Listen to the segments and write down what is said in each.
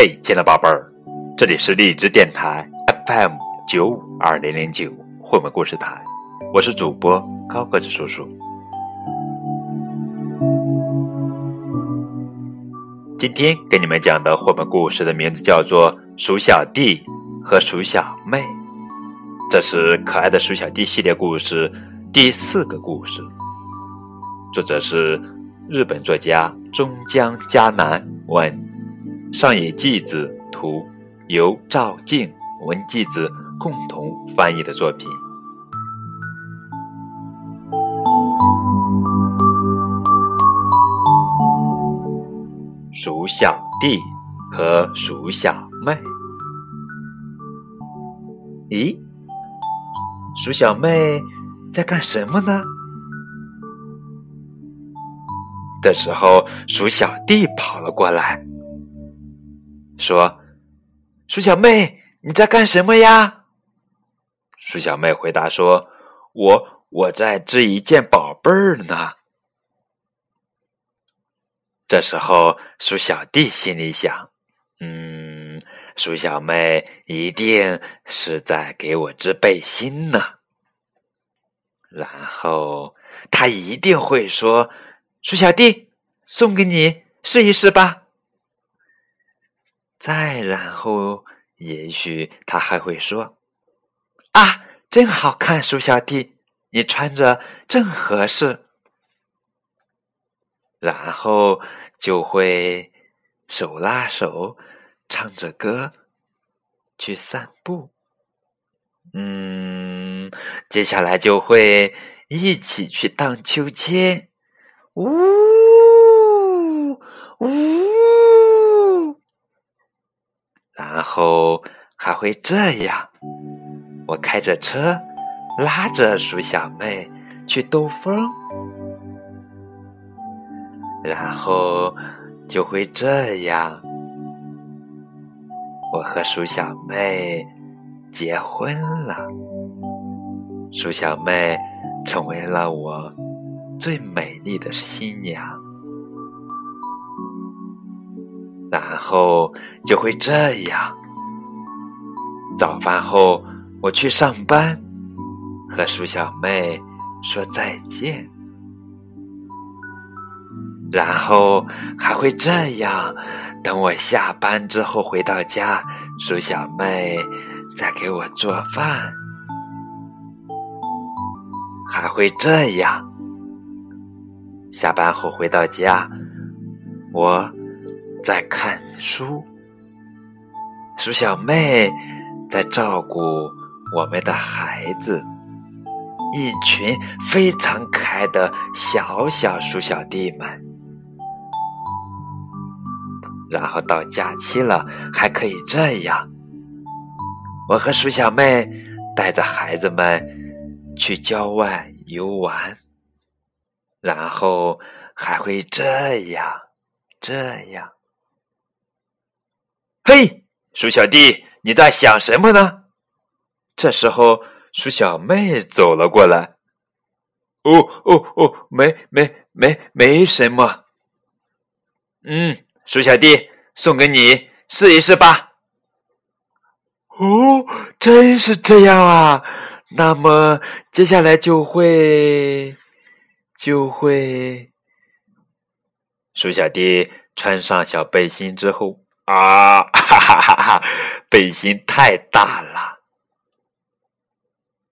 嘿，亲爱的宝贝儿，这里是荔枝电台 FM 九五二零零九绘本故事台，我是主播高个子叔叔。今天给你们讲的绘本故事的名字叫做《鼠小弟和鼠小妹》，这是可爱的鼠小弟系列故事第四个故事，作者是日本作家中江嘉南文。上野纪子图，由赵静、文纪子共同翻译的作品。鼠小弟和鼠小妹，咦，鼠小妹在干什么呢？这时候，鼠小弟跑了过来。说：“鼠小妹，你在干什么呀？”鼠小妹回答说：“我我在织一件宝贝儿呢。”这时候，鼠小弟心里想：“嗯，鼠小妹一定是在给我织背心呢。”然后他一定会说：“鼠小弟，送给你试一试吧。”再然后，也许他还会说：“啊，真好看，鼠小弟，你穿着正合适。”然后就会手拉手，唱着歌去散步。嗯，接下来就会一起去荡秋千。呜呜。然后还会这样，我开着车，拉着鼠小妹去兜风，然后就会这样，我和鼠小妹结婚了，鼠小妹成为了我最美丽的新娘。然后就会这样。早饭后，我去上班，和鼠小妹说再见。然后还会这样：等我下班之后回到家，鼠小妹再给我做饭。还会这样：下班后回到家，我。在看书，鼠小妹在照顾我们的孩子，一群非常可爱的小小鼠小弟们。然后到假期了，还可以这样：我和鼠小妹带着孩子们去郊外游玩，然后还会这样，这样。嘿，鼠小弟，你在想什么呢？这时候，鼠小妹走了过来。哦哦哦，没没没没什么。嗯，鼠小弟，送给你试一试吧。哦，真是这样啊！那么接下来就会就会，鼠小弟穿上小背心之后。啊，哈哈哈哈！背心太大了。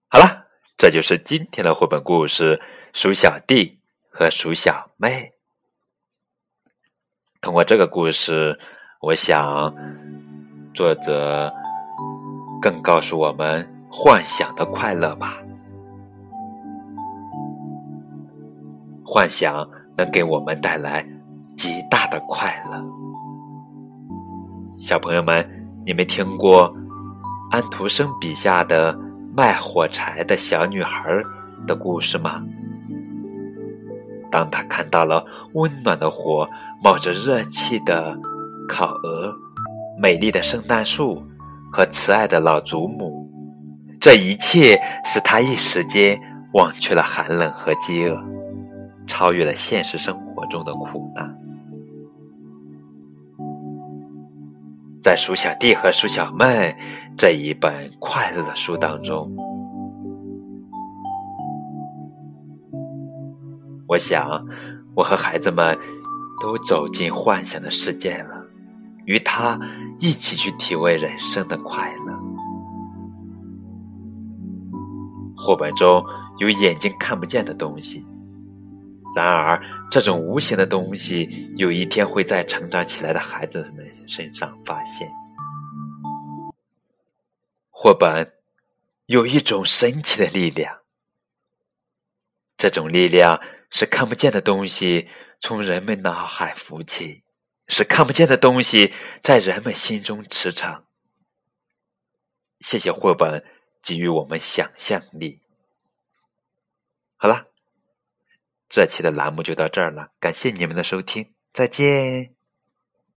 好了，这就是今天的绘本故事《鼠小弟和鼠小妹》。通过这个故事，我想作者更告诉我们幻想的快乐吧。幻想能给我们带来极大的快乐。小朋友们，你们听过安徒生笔下的卖火柴的小女孩的故事吗？当她看到了温暖的火、冒着热气的烤鹅、美丽的圣诞树和慈爱的老祖母，这一切使她一时间忘却了寒冷和饥饿，超越了现实生活中的苦难。在鼠小弟和鼠小妹这一本快乐的书当中。我想，我和孩子们都走进幻想的世界了，与他一起去体味人生的快乐。绘本中有眼睛看不见的东西，然而这种无形的东西，有一天会在成长起来的孩子们身上发现。绘本有一种神奇的力量，这种力量。是看不见的东西从人们脑海浮起，是看不见的东西在人们心中驰骋。谢谢绘本给予我们想象力。好了，这期的栏目就到这儿了，感谢你们的收听，再见。